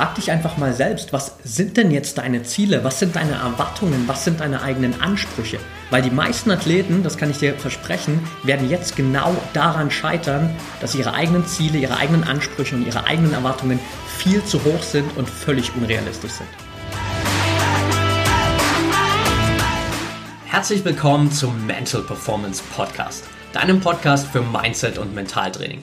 frag dich einfach mal selbst, was sind denn jetzt deine Ziele? Was sind deine Erwartungen? Was sind deine eigenen Ansprüche? Weil die meisten Athleten, das kann ich dir versprechen, werden jetzt genau daran scheitern, dass ihre eigenen Ziele, ihre eigenen Ansprüche und ihre eigenen Erwartungen viel zu hoch sind und völlig unrealistisch sind. Herzlich willkommen zum Mental Performance Podcast, deinem Podcast für Mindset und Mentaltraining.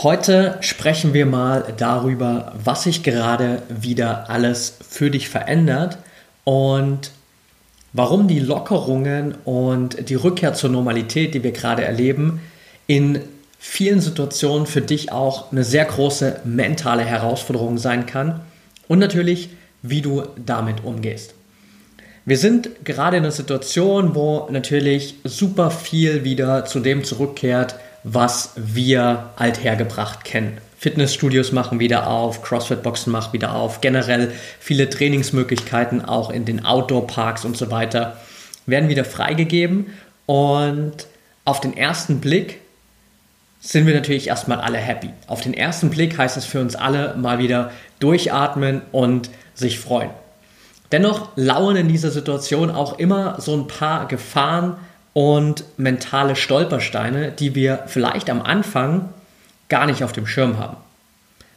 Heute sprechen wir mal darüber, was sich gerade wieder alles für dich verändert und warum die Lockerungen und die Rückkehr zur Normalität, die wir gerade erleben, in vielen Situationen für dich auch eine sehr große mentale Herausforderung sein kann und natürlich, wie du damit umgehst. Wir sind gerade in einer Situation, wo natürlich super viel wieder zu dem zurückkehrt, was wir althergebracht kennen. Fitnessstudios machen wieder auf, CrossFit-Boxen machen wieder auf, generell viele Trainingsmöglichkeiten auch in den Outdoor-Parks und so weiter werden wieder freigegeben und auf den ersten Blick sind wir natürlich erstmal alle happy. Auf den ersten Blick heißt es für uns alle mal wieder durchatmen und sich freuen. Dennoch lauern in dieser Situation auch immer so ein paar Gefahren, und mentale Stolpersteine, die wir vielleicht am Anfang gar nicht auf dem Schirm haben.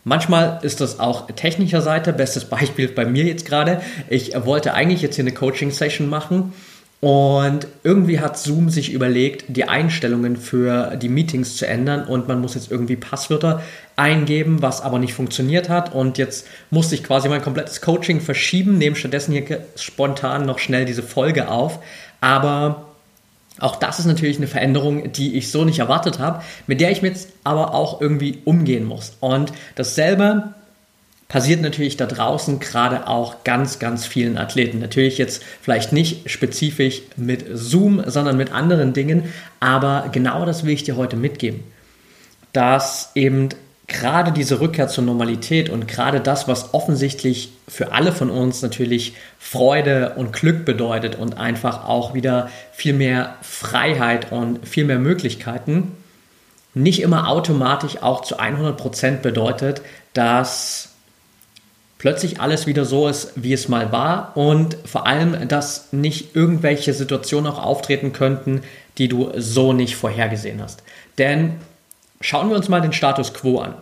Manchmal ist das auch technischer Seite. Bestes Beispiel bei mir jetzt gerade. Ich wollte eigentlich jetzt hier eine Coaching-Session machen und irgendwie hat Zoom sich überlegt, die Einstellungen für die Meetings zu ändern und man muss jetzt irgendwie Passwörter eingeben, was aber nicht funktioniert hat. Und jetzt musste ich quasi mein komplettes Coaching verschieben, nehme stattdessen hier spontan noch schnell diese Folge auf. Aber auch das ist natürlich eine Veränderung, die ich so nicht erwartet habe, mit der ich jetzt aber auch irgendwie umgehen muss. Und dasselbe passiert natürlich da draußen gerade auch ganz, ganz vielen Athleten. Natürlich jetzt vielleicht nicht spezifisch mit Zoom, sondern mit anderen Dingen, aber genau das will ich dir heute mitgeben. Dass eben gerade diese Rückkehr zur Normalität und gerade das, was offensichtlich für alle von uns natürlich Freude und Glück bedeutet und einfach auch wieder viel mehr Freiheit und viel mehr Möglichkeiten, nicht immer automatisch auch zu 100% bedeutet, dass plötzlich alles wieder so ist, wie es mal war und vor allem, dass nicht irgendwelche Situationen auch auftreten könnten, die du so nicht vorhergesehen hast. Denn Schauen wir uns mal den Status quo an.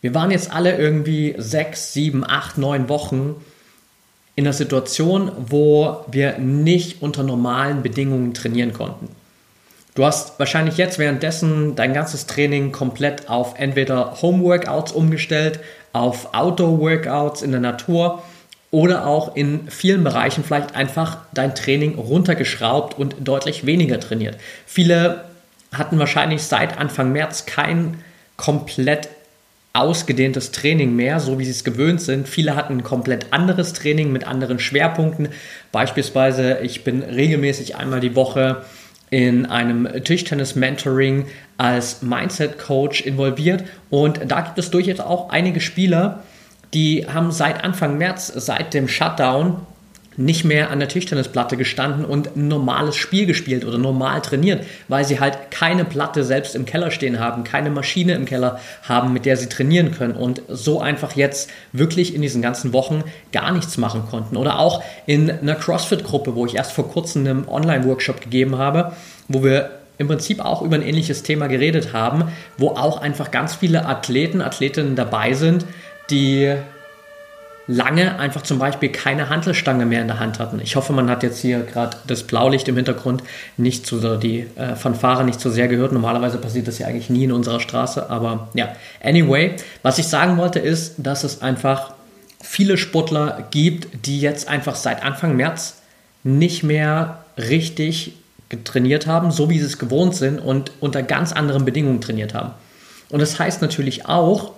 Wir waren jetzt alle irgendwie sechs, sieben, acht, neun Wochen in einer Situation, wo wir nicht unter normalen Bedingungen trainieren konnten. Du hast wahrscheinlich jetzt währenddessen dein ganzes Training komplett auf entweder Home-Workouts umgestellt, auf Outdoor-Workouts in der Natur oder auch in vielen Bereichen vielleicht einfach dein Training runtergeschraubt und deutlich weniger trainiert. Viele hatten wahrscheinlich seit Anfang März kein komplett ausgedehntes Training mehr, so wie sie es gewöhnt sind. Viele hatten ein komplett anderes Training mit anderen Schwerpunkten. Beispielsweise, ich bin regelmäßig einmal die Woche in einem Tischtennis-Mentoring als Mindset-Coach involviert und da gibt es durchaus auch einige Spieler, die haben seit Anfang März, seit dem Shutdown, nicht mehr an der Tischtennisplatte gestanden und ein normales Spiel gespielt oder normal trainiert, weil sie halt keine Platte selbst im Keller stehen haben, keine Maschine im Keller haben, mit der sie trainieren können und so einfach jetzt wirklich in diesen ganzen Wochen gar nichts machen konnten. Oder auch in einer CrossFit-Gruppe, wo ich erst vor kurzem einen Online-Workshop gegeben habe, wo wir im Prinzip auch über ein ähnliches Thema geredet haben, wo auch einfach ganz viele Athleten, Athletinnen dabei sind, die lange einfach zum Beispiel keine Hantelstange mehr in der Hand hatten. Ich hoffe, man hat jetzt hier gerade das Blaulicht im Hintergrund nicht zu so, die äh, Fanfare nicht so sehr gehört. Normalerweise passiert das ja eigentlich nie in unserer Straße, aber ja. Anyway, was ich sagen wollte ist, dass es einfach viele Sportler gibt, die jetzt einfach seit Anfang März nicht mehr richtig trainiert haben, so wie sie es gewohnt sind und unter ganz anderen Bedingungen trainiert haben. Und das heißt natürlich auch,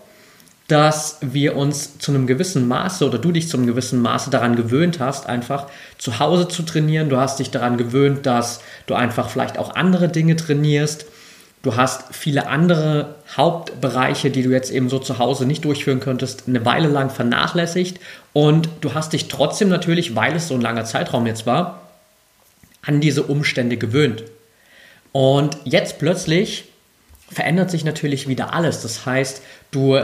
dass wir uns zu einem gewissen Maße oder du dich zu einem gewissen Maße daran gewöhnt hast, einfach zu Hause zu trainieren. Du hast dich daran gewöhnt, dass du einfach vielleicht auch andere Dinge trainierst. Du hast viele andere Hauptbereiche, die du jetzt eben so zu Hause nicht durchführen könntest, eine Weile lang vernachlässigt. Und du hast dich trotzdem natürlich, weil es so ein langer Zeitraum jetzt war, an diese Umstände gewöhnt. Und jetzt plötzlich verändert sich natürlich wieder alles. Das heißt, du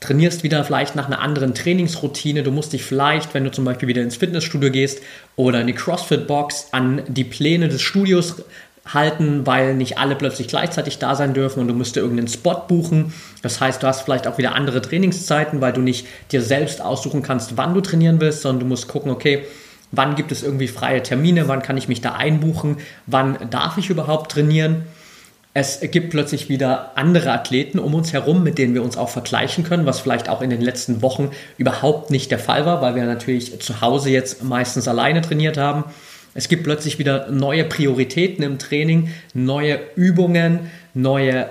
trainierst wieder vielleicht nach einer anderen Trainingsroutine. Du musst dich vielleicht, wenn du zum Beispiel wieder ins Fitnessstudio gehst oder in die CrossFit-Box, an die Pläne des Studios halten, weil nicht alle plötzlich gleichzeitig da sein dürfen und du musst dir irgendeinen Spot buchen. Das heißt, du hast vielleicht auch wieder andere Trainingszeiten, weil du nicht dir selbst aussuchen kannst, wann du trainieren willst, sondern du musst gucken, okay, wann gibt es irgendwie freie Termine, wann kann ich mich da einbuchen, wann darf ich überhaupt trainieren. Es gibt plötzlich wieder andere Athleten um uns herum, mit denen wir uns auch vergleichen können, was vielleicht auch in den letzten Wochen überhaupt nicht der Fall war, weil wir natürlich zu Hause jetzt meistens alleine trainiert haben. Es gibt plötzlich wieder neue Prioritäten im Training, neue Übungen, neue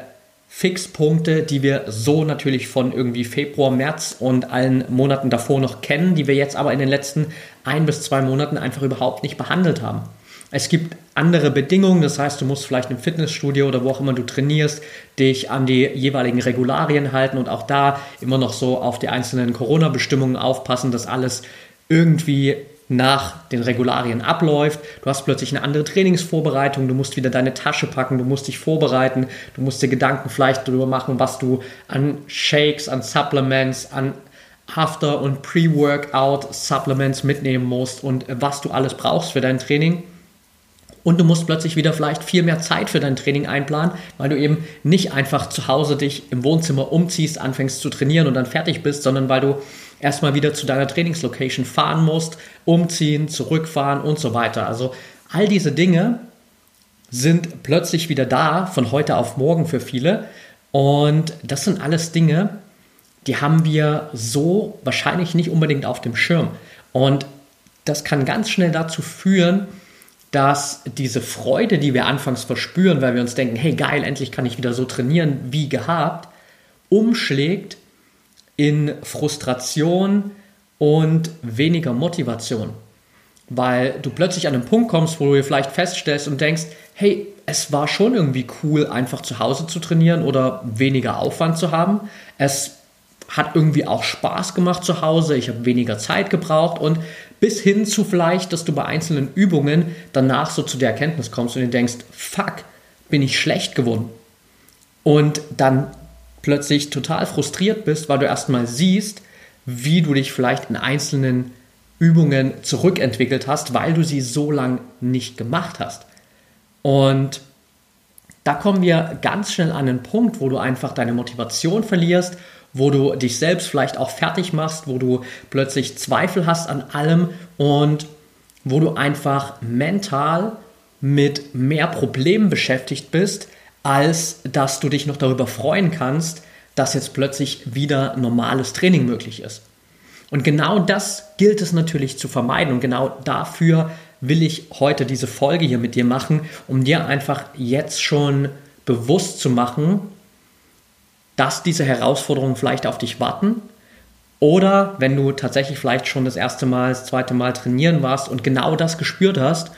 Fixpunkte, die wir so natürlich von irgendwie Februar, März und allen Monaten davor noch kennen, die wir jetzt aber in den letzten ein bis zwei Monaten einfach überhaupt nicht behandelt haben. Es gibt andere Bedingungen, das heißt, du musst vielleicht im Fitnessstudio oder wo auch immer du trainierst, dich an die jeweiligen Regularien halten und auch da immer noch so auf die einzelnen Corona-Bestimmungen aufpassen, dass alles irgendwie nach den Regularien abläuft. Du hast plötzlich eine andere Trainingsvorbereitung, du musst wieder deine Tasche packen, du musst dich vorbereiten, du musst dir Gedanken vielleicht darüber machen, was du an Shakes, an Supplements, an After- und Pre-Workout-Supplements mitnehmen musst und was du alles brauchst für dein Training. Und du musst plötzlich wieder vielleicht viel mehr Zeit für dein Training einplanen, weil du eben nicht einfach zu Hause dich im Wohnzimmer umziehst, anfängst zu trainieren und dann fertig bist, sondern weil du erstmal wieder zu deiner Trainingslocation fahren musst, umziehen, zurückfahren und so weiter. Also all diese Dinge sind plötzlich wieder da, von heute auf morgen für viele. Und das sind alles Dinge, die haben wir so wahrscheinlich nicht unbedingt auf dem Schirm. Und das kann ganz schnell dazu führen, dass diese Freude, die wir anfangs verspüren, weil wir uns denken, hey geil, endlich kann ich wieder so trainieren wie gehabt, umschlägt in Frustration und weniger Motivation. Weil du plötzlich an einen Punkt kommst, wo du dir vielleicht feststellst und denkst, hey, es war schon irgendwie cool, einfach zu Hause zu trainieren oder weniger Aufwand zu haben. Es hat irgendwie auch Spaß gemacht zu Hause, ich habe weniger Zeit gebraucht und bis hin zu vielleicht, dass du bei einzelnen Übungen danach so zu der Erkenntnis kommst und dir denkst, fuck, bin ich schlecht geworden. Und dann plötzlich total frustriert bist, weil du erstmal siehst, wie du dich vielleicht in einzelnen Übungen zurückentwickelt hast, weil du sie so lang nicht gemacht hast. Und da kommen wir ganz schnell an einen Punkt, wo du einfach deine Motivation verlierst, wo du dich selbst vielleicht auch fertig machst, wo du plötzlich Zweifel hast an allem und wo du einfach mental mit mehr Problemen beschäftigt bist, als dass du dich noch darüber freuen kannst, dass jetzt plötzlich wieder normales Training möglich ist. Und genau das gilt es natürlich zu vermeiden und genau dafür will ich heute diese Folge hier mit dir machen, um dir einfach jetzt schon bewusst zu machen, dass diese Herausforderungen vielleicht auf dich warten oder wenn du tatsächlich vielleicht schon das erste Mal, das zweite Mal trainieren warst und genau das gespürt hast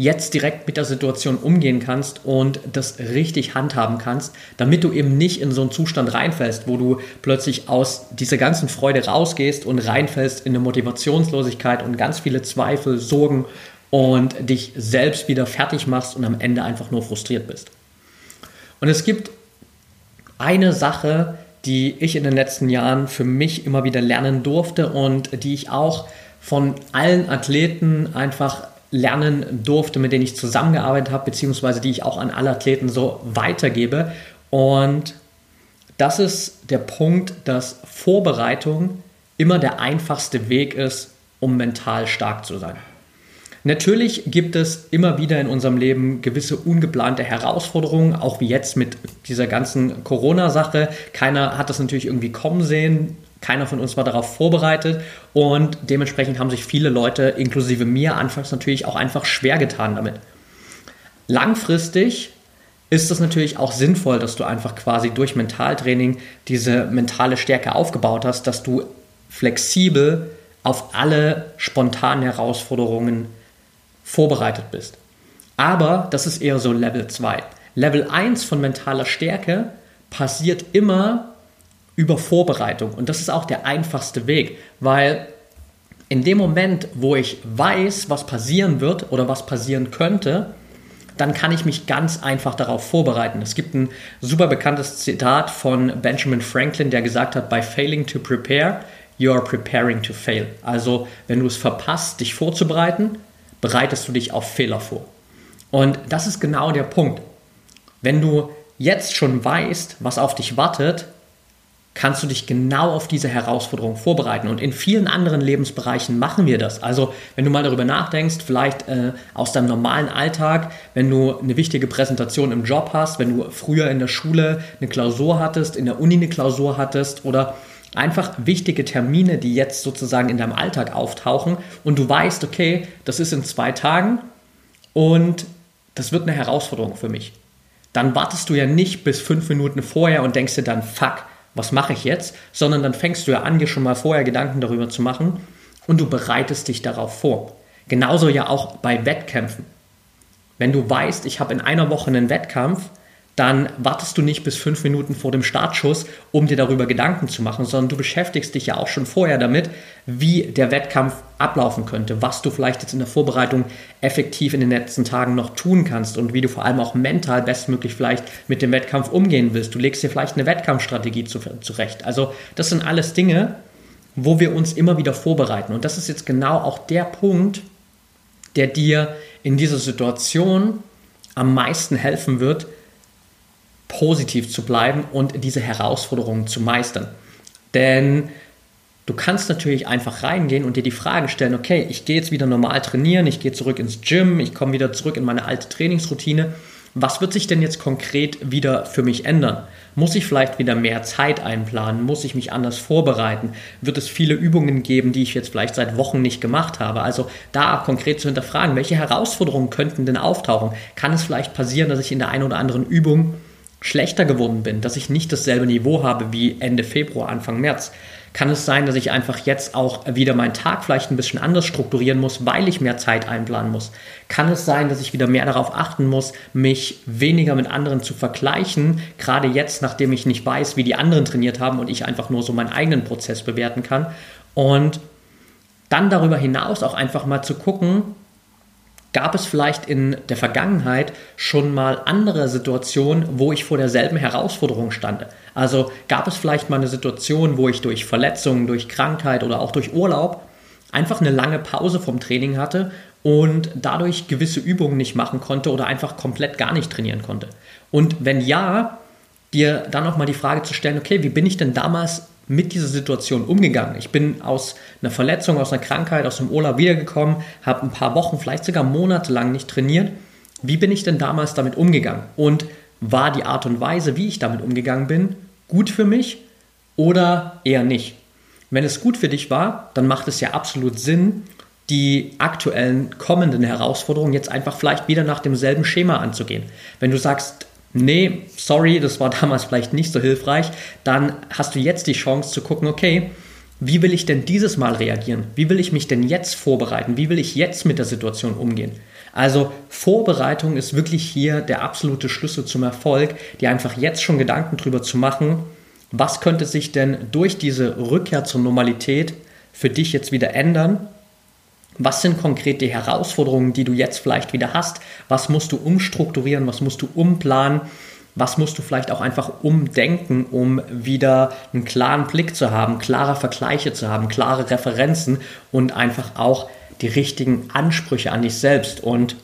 jetzt direkt mit der Situation umgehen kannst und das richtig handhaben kannst, damit du eben nicht in so einen Zustand reinfällst, wo du plötzlich aus dieser ganzen Freude rausgehst und reinfällst in eine Motivationslosigkeit und ganz viele Zweifel, Sorgen und dich selbst wieder fertig machst und am Ende einfach nur frustriert bist. Und es gibt eine Sache, die ich in den letzten Jahren für mich immer wieder lernen durfte und die ich auch von allen Athleten einfach lernen durfte, mit denen ich zusammengearbeitet habe, beziehungsweise die ich auch an alle Athleten so weitergebe. Und das ist der Punkt, dass Vorbereitung immer der einfachste Weg ist, um mental stark zu sein. Natürlich gibt es immer wieder in unserem Leben gewisse ungeplante Herausforderungen, auch wie jetzt mit dieser ganzen Corona-Sache. Keiner hat das natürlich irgendwie kommen sehen. Keiner von uns war darauf vorbereitet und dementsprechend haben sich viele Leute, inklusive mir, anfangs natürlich auch einfach schwer getan damit. Langfristig ist es natürlich auch sinnvoll, dass du einfach quasi durch Mentaltraining diese mentale Stärke aufgebaut hast, dass du flexibel auf alle spontanen Herausforderungen vorbereitet bist. Aber das ist eher so Level 2. Level 1 von mentaler Stärke passiert immer über Vorbereitung. Und das ist auch der einfachste Weg, weil in dem Moment, wo ich weiß, was passieren wird oder was passieren könnte, dann kann ich mich ganz einfach darauf vorbereiten. Es gibt ein super bekanntes Zitat von Benjamin Franklin, der gesagt hat, by failing to prepare, you are preparing to fail. Also, wenn du es verpasst, dich vorzubereiten, bereitest du dich auf Fehler vor. Und das ist genau der Punkt. Wenn du jetzt schon weißt, was auf dich wartet, kannst du dich genau auf diese Herausforderung vorbereiten. Und in vielen anderen Lebensbereichen machen wir das. Also wenn du mal darüber nachdenkst, vielleicht äh, aus deinem normalen Alltag, wenn du eine wichtige Präsentation im Job hast, wenn du früher in der Schule eine Klausur hattest, in der Uni eine Klausur hattest oder einfach wichtige Termine, die jetzt sozusagen in deinem Alltag auftauchen und du weißt, okay, das ist in zwei Tagen und das wird eine Herausforderung für mich. Dann wartest du ja nicht bis fünf Minuten vorher und denkst dir dann, fuck, was mache ich jetzt, sondern dann fängst du ja an, dir schon mal vorher Gedanken darüber zu machen und du bereitest dich darauf vor. Genauso ja auch bei Wettkämpfen. Wenn du weißt, ich habe in einer Woche einen Wettkampf, dann wartest du nicht bis fünf Minuten vor dem Startschuss, um dir darüber Gedanken zu machen, sondern du beschäftigst dich ja auch schon vorher damit, wie der Wettkampf ablaufen könnte, was du vielleicht jetzt in der Vorbereitung effektiv in den letzten Tagen noch tun kannst und wie du vor allem auch mental bestmöglich vielleicht mit dem Wettkampf umgehen willst. Du legst dir vielleicht eine Wettkampfstrategie zurecht. Also das sind alles Dinge, wo wir uns immer wieder vorbereiten. Und das ist jetzt genau auch der Punkt, der dir in dieser Situation am meisten helfen wird, positiv zu bleiben und diese Herausforderungen zu meistern. Denn du kannst natürlich einfach reingehen und dir die Frage stellen, okay, ich gehe jetzt wieder normal trainieren, ich gehe zurück ins Gym, ich komme wieder zurück in meine alte Trainingsroutine. Was wird sich denn jetzt konkret wieder für mich ändern? Muss ich vielleicht wieder mehr Zeit einplanen? Muss ich mich anders vorbereiten? Wird es viele Übungen geben, die ich jetzt vielleicht seit Wochen nicht gemacht habe? Also da konkret zu hinterfragen, welche Herausforderungen könnten denn auftauchen? Kann es vielleicht passieren, dass ich in der einen oder anderen Übung schlechter geworden bin, dass ich nicht dasselbe Niveau habe wie Ende Februar, Anfang März, kann es sein, dass ich einfach jetzt auch wieder meinen Tag vielleicht ein bisschen anders strukturieren muss, weil ich mehr Zeit einplanen muss? Kann es sein, dass ich wieder mehr darauf achten muss, mich weniger mit anderen zu vergleichen, gerade jetzt, nachdem ich nicht weiß, wie die anderen trainiert haben und ich einfach nur so meinen eigenen Prozess bewerten kann? Und dann darüber hinaus auch einfach mal zu gucken, Gab es vielleicht in der Vergangenheit schon mal andere Situationen, wo ich vor derselben Herausforderung stand? Also gab es vielleicht mal eine Situation, wo ich durch Verletzungen, durch Krankheit oder auch durch Urlaub einfach eine lange Pause vom Training hatte und dadurch gewisse Übungen nicht machen konnte oder einfach komplett gar nicht trainieren konnte? Und wenn ja, dir dann nochmal die Frage zu stellen, okay, wie bin ich denn damals mit dieser Situation umgegangen? Ich bin aus einer Verletzung, aus einer Krankheit, aus dem Urlaub wiedergekommen, habe ein paar Wochen, vielleicht sogar Monate lang nicht trainiert. Wie bin ich denn damals damit umgegangen? Und war die Art und Weise, wie ich damit umgegangen bin, gut für mich oder eher nicht? Wenn es gut für dich war, dann macht es ja absolut Sinn, die aktuellen kommenden Herausforderungen jetzt einfach vielleicht wieder nach demselben Schema anzugehen. Wenn du sagst, nee, sorry, das war damals vielleicht nicht so hilfreich, dann hast du jetzt die Chance zu gucken, okay, wie will ich denn dieses Mal reagieren? Wie will ich mich denn jetzt vorbereiten? Wie will ich jetzt mit der Situation umgehen? Also Vorbereitung ist wirklich hier der absolute Schlüssel zum Erfolg, dir einfach jetzt schon Gedanken drüber zu machen, was könnte sich denn durch diese Rückkehr zur Normalität für dich jetzt wieder ändern was sind konkret die Herausforderungen, die du jetzt vielleicht wieder hast? Was musst du umstrukturieren? Was musst du umplanen? Was musst du vielleicht auch einfach umdenken, um wieder einen klaren Blick zu haben, klare Vergleiche zu haben, klare Referenzen und einfach auch die richtigen Ansprüche an dich selbst? Und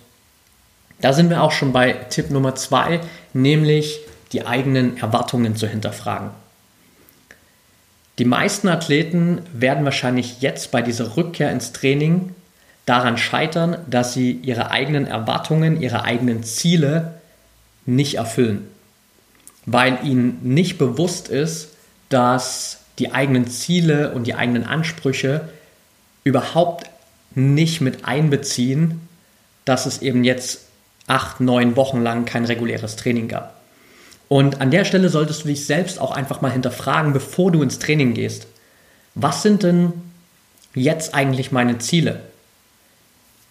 da sind wir auch schon bei Tipp Nummer zwei, nämlich die eigenen Erwartungen zu hinterfragen. Die meisten Athleten werden wahrscheinlich jetzt bei dieser Rückkehr ins Training daran scheitern, dass sie ihre eigenen Erwartungen, ihre eigenen Ziele nicht erfüllen, weil ihnen nicht bewusst ist, dass die eigenen Ziele und die eigenen Ansprüche überhaupt nicht mit einbeziehen, dass es eben jetzt acht, neun Wochen lang kein reguläres Training gab. Und an der Stelle solltest du dich selbst auch einfach mal hinterfragen, bevor du ins Training gehst. Was sind denn jetzt eigentlich meine Ziele?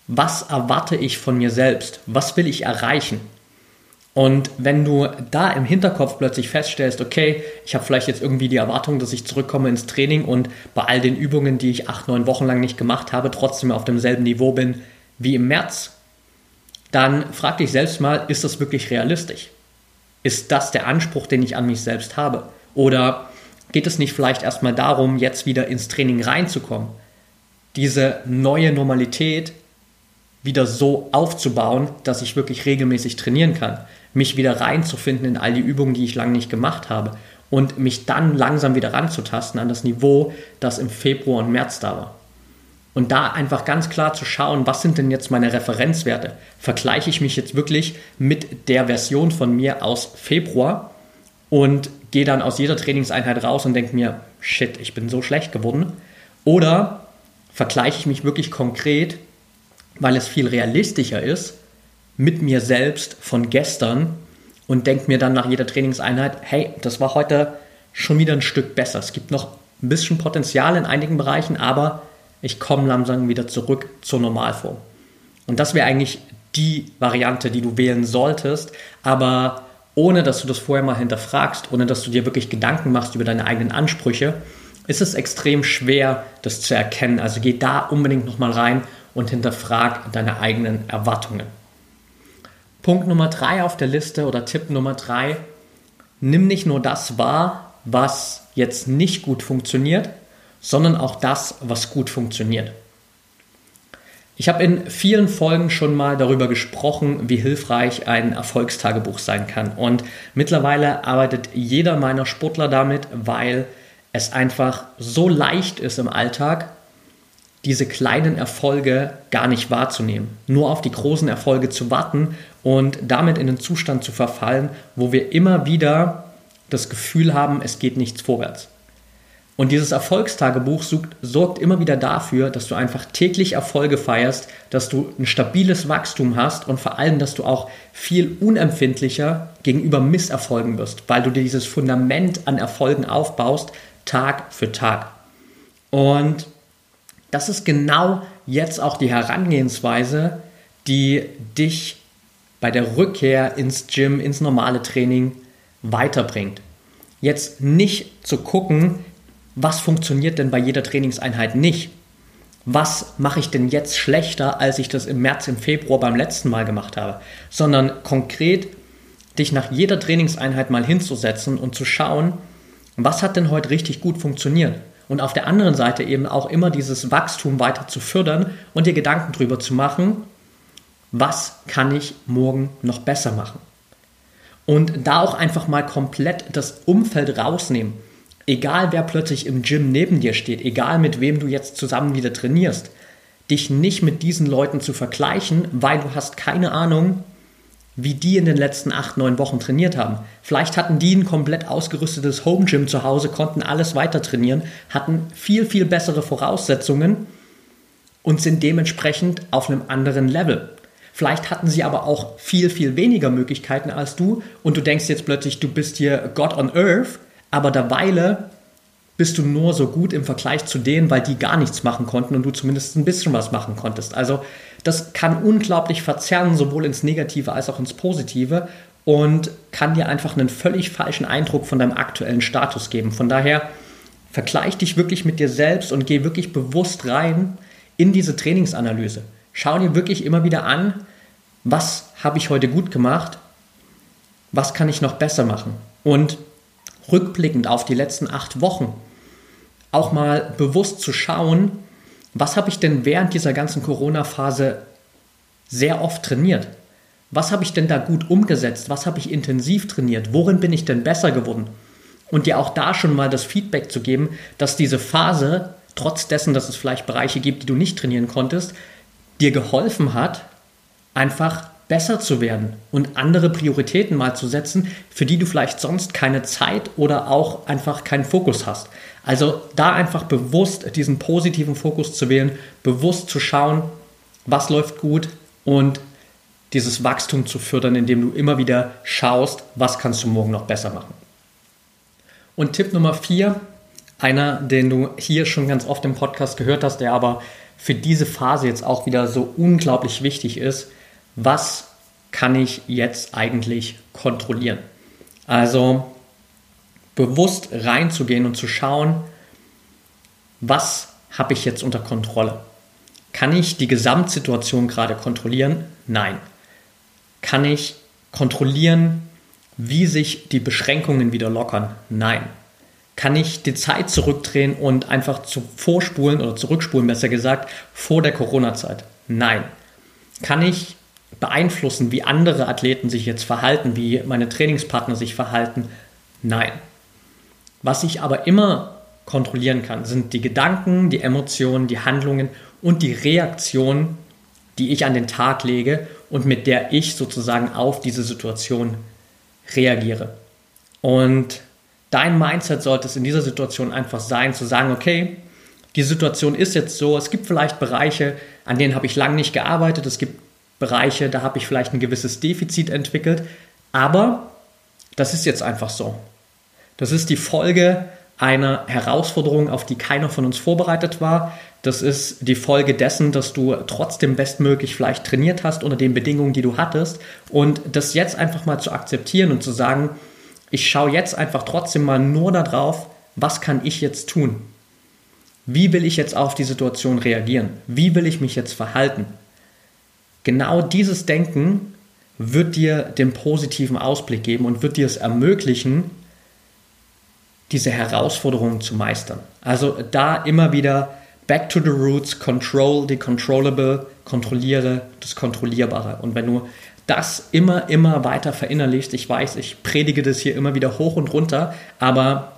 Was erwarte ich von mir selbst? Was will ich erreichen? Und wenn du da im Hinterkopf plötzlich feststellst, okay, ich habe vielleicht jetzt irgendwie die Erwartung, dass ich zurückkomme ins Training und bei all den Übungen, die ich acht, neun Wochen lang nicht gemacht habe, trotzdem auf demselben Niveau bin wie im März, dann frag dich selbst mal, ist das wirklich realistisch? Ist das der Anspruch, den ich an mich selbst habe? Oder geht es nicht vielleicht erstmal darum, jetzt wieder ins Training reinzukommen? Diese neue Normalität wieder so aufzubauen, dass ich wirklich regelmäßig trainieren kann mich wieder reinzufinden in all die Übungen, die ich lange nicht gemacht habe und mich dann langsam wieder ranzutasten an das Niveau, das im Februar und März da war. Und da einfach ganz klar zu schauen, was sind denn jetzt meine Referenzwerte? Vergleiche ich mich jetzt wirklich mit der Version von mir aus Februar und gehe dann aus jeder Trainingseinheit raus und denke mir, shit, ich bin so schlecht geworden? Oder vergleiche ich mich wirklich konkret, weil es viel realistischer ist, mit mir selbst von gestern und denke mir dann nach jeder Trainingseinheit, hey, das war heute schon wieder ein Stück besser. Es gibt noch ein bisschen Potenzial in einigen Bereichen, aber ich komme langsam wieder zurück zur Normalform. Und das wäre eigentlich die Variante, die du wählen solltest, aber ohne dass du das vorher mal hinterfragst, ohne dass du dir wirklich Gedanken machst über deine eigenen Ansprüche, ist es extrem schwer, das zu erkennen. Also geh da unbedingt nochmal rein und hinterfrag deine eigenen Erwartungen. Punkt Nummer drei auf der Liste oder Tipp Nummer drei, nimm nicht nur das wahr, was jetzt nicht gut funktioniert, sondern auch das, was gut funktioniert. Ich habe in vielen Folgen schon mal darüber gesprochen, wie hilfreich ein Erfolgstagebuch sein kann. Und mittlerweile arbeitet jeder meiner Sportler damit, weil es einfach so leicht ist im Alltag, diese kleinen Erfolge gar nicht wahrzunehmen, nur auf die großen Erfolge zu warten und damit in den Zustand zu verfallen, wo wir immer wieder das Gefühl haben, es geht nichts vorwärts. Und dieses Erfolgstagebuch sorgt immer wieder dafür, dass du einfach täglich Erfolge feierst, dass du ein stabiles Wachstum hast und vor allem, dass du auch viel unempfindlicher gegenüber Misserfolgen wirst, weil du dir dieses Fundament an Erfolgen aufbaust, Tag für Tag. Und das ist genau jetzt auch die Herangehensweise, die dich bei der Rückkehr ins Gym, ins normale Training weiterbringt. Jetzt nicht zu gucken, was funktioniert denn bei jeder Trainingseinheit nicht. Was mache ich denn jetzt schlechter, als ich das im März, im Februar beim letzten Mal gemacht habe, sondern konkret dich nach jeder Trainingseinheit mal hinzusetzen und zu schauen, was hat denn heute richtig gut funktioniert und auf der anderen Seite eben auch immer dieses Wachstum weiter zu fördern und dir Gedanken darüber zu machen, was kann ich morgen noch besser machen. Und da auch einfach mal komplett das Umfeld rausnehmen. Egal wer plötzlich im Gym neben dir steht, egal mit wem du jetzt zusammen wieder trainierst, dich nicht mit diesen Leuten zu vergleichen, weil du hast keine Ahnung, wie die in den letzten acht, neun Wochen trainiert haben. Vielleicht hatten die ein komplett ausgerüstetes Home Gym zu Hause, konnten alles weiter trainieren, hatten viel, viel bessere Voraussetzungen und sind dementsprechend auf einem anderen Level. Vielleicht hatten sie aber auch viel, viel weniger Möglichkeiten als du und du denkst jetzt plötzlich, du bist hier God on Earth, aber derweile bist du nur so gut im Vergleich zu denen, weil die gar nichts machen konnten und du zumindest ein bisschen was machen konntest. Also das kann unglaublich verzerren, sowohl ins Negative als auch ins Positive und kann dir einfach einen völlig falschen Eindruck von deinem aktuellen Status geben. Von daher vergleich dich wirklich mit dir selbst und geh wirklich bewusst rein in diese Trainingsanalyse. Schau dir wirklich immer wieder an, was habe ich heute gut gemacht, was kann ich noch besser machen. Und rückblickend auf die letzten acht Wochen auch mal bewusst zu schauen, was habe ich denn während dieser ganzen Corona-Phase sehr oft trainiert? Was habe ich denn da gut umgesetzt? Was habe ich intensiv trainiert? Worin bin ich denn besser geworden? Und dir auch da schon mal das Feedback zu geben, dass diese Phase, trotz dessen, dass es vielleicht Bereiche gibt, die du nicht trainieren konntest, dir geholfen hat, einfach besser zu werden und andere Prioritäten mal zu setzen, für die du vielleicht sonst keine Zeit oder auch einfach keinen Fokus hast. Also da einfach bewusst diesen positiven Fokus zu wählen, bewusst zu schauen, was läuft gut und dieses Wachstum zu fördern, indem du immer wieder schaust, was kannst du morgen noch besser machen. Und Tipp Nummer vier, einer, den du hier schon ganz oft im Podcast gehört hast, der aber für diese Phase jetzt auch wieder so unglaublich wichtig ist. Was kann ich jetzt eigentlich kontrollieren? Also bewusst reinzugehen und zu schauen, was habe ich jetzt unter Kontrolle? Kann ich die Gesamtsituation gerade kontrollieren? Nein. Kann ich kontrollieren, wie sich die Beschränkungen wieder lockern? Nein. Kann ich die Zeit zurückdrehen und einfach zu vorspulen oder zurückspulen, besser gesagt, vor der Corona-Zeit? Nein. Kann ich beeinflussen, wie andere Athleten sich jetzt verhalten, wie meine Trainingspartner sich verhalten? Nein. Was ich aber immer kontrollieren kann, sind die Gedanken, die Emotionen, die Handlungen und die Reaktion, die ich an den Tag lege und mit der ich sozusagen auf diese Situation reagiere. Und dein Mindset sollte es in dieser Situation einfach sein, zu sagen, okay, die Situation ist jetzt so, es gibt vielleicht Bereiche, an denen habe ich lange nicht gearbeitet, es gibt Bereiche, da habe ich vielleicht ein gewisses Defizit entwickelt, aber das ist jetzt einfach so. Das ist die Folge einer Herausforderung, auf die keiner von uns vorbereitet war. Das ist die Folge dessen, dass du trotzdem bestmöglich vielleicht trainiert hast unter den Bedingungen, die du hattest. Und das jetzt einfach mal zu akzeptieren und zu sagen, ich schaue jetzt einfach trotzdem mal nur darauf, was kann ich jetzt tun? Wie will ich jetzt auf die Situation reagieren? Wie will ich mich jetzt verhalten? Genau dieses Denken wird dir den positiven Ausblick geben und wird dir es ermöglichen, diese Herausforderungen zu meistern. Also da immer wieder back to the roots, control the controllable, kontrolliere das Kontrollierbare. Und wenn du das immer, immer weiter verinnerlichst, ich weiß, ich predige das hier immer wieder hoch und runter, aber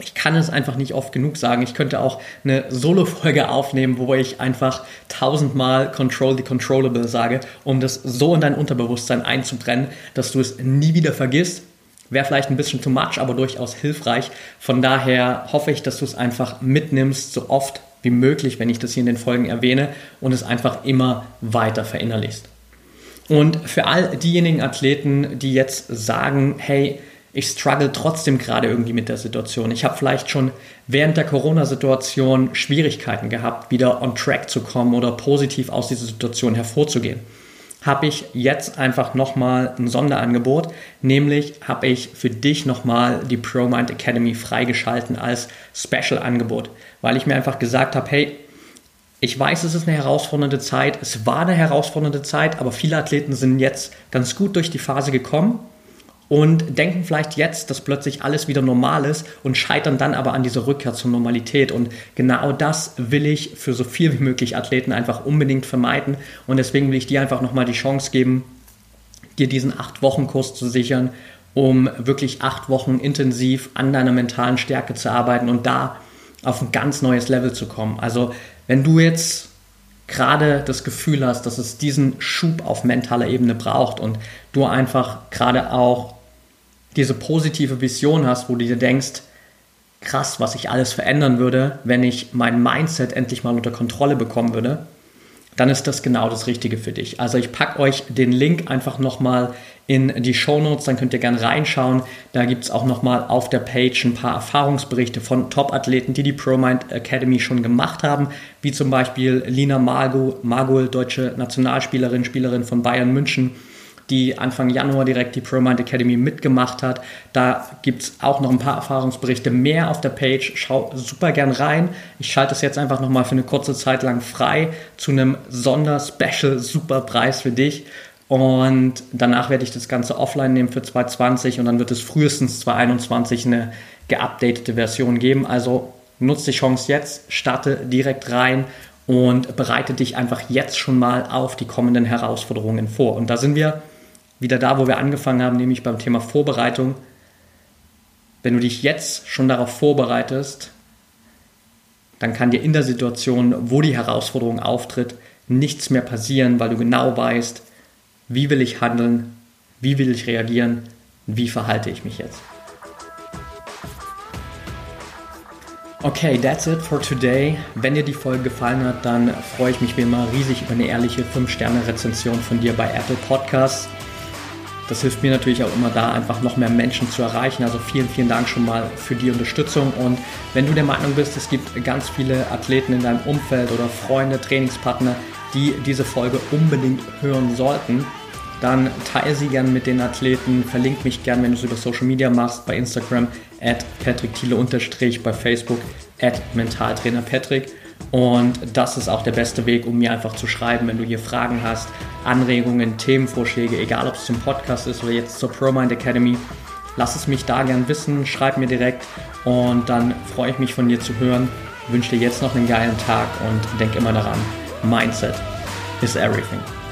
ich kann es einfach nicht oft genug sagen. Ich könnte auch eine Solo-Folge aufnehmen, wo ich einfach tausendmal Control the Controllable sage, um das so in dein Unterbewusstsein einzubrennen, dass du es nie wieder vergisst Wäre vielleicht ein bisschen too much, aber durchaus hilfreich. Von daher hoffe ich, dass du es einfach mitnimmst, so oft wie möglich, wenn ich das hier in den Folgen erwähne, und es einfach immer weiter verinnerlichst. Und für all diejenigen Athleten, die jetzt sagen, hey, ich struggle trotzdem gerade irgendwie mit der Situation. Ich habe vielleicht schon während der Corona-Situation Schwierigkeiten gehabt, wieder on track zu kommen oder positiv aus dieser Situation hervorzugehen. Habe ich jetzt einfach nochmal ein Sonderangebot, nämlich habe ich für dich nochmal die ProMind Academy freigeschalten als Special-Angebot, weil ich mir einfach gesagt habe, hey, ich weiß, es ist eine herausfordernde Zeit, es war eine herausfordernde Zeit, aber viele Athleten sind jetzt ganz gut durch die Phase gekommen und denken vielleicht jetzt, dass plötzlich alles wieder normal ist und scheitern dann aber an dieser Rückkehr zur Normalität. Und genau das will ich für so viel wie möglich Athleten einfach unbedingt vermeiden. Und deswegen will ich dir einfach nochmal die Chance geben, dir diesen 8-Wochen-Kurs zu sichern, um wirklich acht Wochen intensiv an deiner mentalen Stärke zu arbeiten und da auf ein ganz neues Level zu kommen. Also wenn du jetzt gerade das Gefühl hast, dass es diesen Schub auf mentaler Ebene braucht und du einfach gerade auch diese positive Vision hast, wo du dir denkst, krass, was ich alles verändern würde, wenn ich mein Mindset endlich mal unter Kontrolle bekommen würde, dann ist das genau das Richtige für dich. Also ich packe euch den Link einfach nochmal in die Show Notes, dann könnt ihr gerne reinschauen. Da gibt es auch nochmal auf der Page ein paar Erfahrungsberichte von Top-Athleten, die die ProMind Academy schon gemacht haben, wie zum Beispiel Lina Margul, deutsche Nationalspielerin, Spielerin von Bayern München, die Anfang Januar direkt die ProMind Academy mitgemacht hat. Da gibt es auch noch ein paar Erfahrungsberichte mehr auf der Page. Schau super gern rein. Ich schalte es jetzt einfach nochmal für eine kurze Zeit lang frei zu einem Sonder-Special super Preis für dich. Und danach werde ich das Ganze offline nehmen für 2020 und dann wird es frühestens 2021 eine geupdatete Version geben. Also nutze die Chance jetzt, starte direkt rein und bereite dich einfach jetzt schon mal auf die kommenden Herausforderungen vor. Und da sind wir wieder da, wo wir angefangen haben, nämlich beim Thema Vorbereitung. Wenn du dich jetzt schon darauf vorbereitest, dann kann dir in der Situation, wo die Herausforderung auftritt, nichts mehr passieren, weil du genau weißt, wie will ich handeln, wie will ich reagieren, wie verhalte ich mich jetzt. Okay, that's it for today. Wenn dir die Folge gefallen hat, dann freue ich mich wie immer riesig über eine ehrliche 5-Sterne-Rezension von dir bei Apple Podcasts. Das hilft mir natürlich auch immer da, einfach noch mehr Menschen zu erreichen. Also vielen, vielen Dank schon mal für die Unterstützung. Und wenn du der Meinung bist, es gibt ganz viele Athleten in deinem Umfeld oder Freunde, Trainingspartner, die diese Folge unbedingt hören sollten, dann teile sie gerne mit den Athleten, verlink mich gerne, wenn du es über Social Media machst, bei Instagram at Patrick Thiele unterstrich, bei Facebook at Mentaltrainer Patrick. Und das ist auch der beste Weg, um mir einfach zu schreiben, wenn du hier Fragen hast, Anregungen, Themenvorschläge, egal ob es zum Podcast ist oder jetzt zur ProMind Academy. Lass es mich da gern wissen, schreib mir direkt und dann freue ich mich von dir zu hören. wünsche dir jetzt noch einen geilen Tag und denk immer daran, Mindset is everything.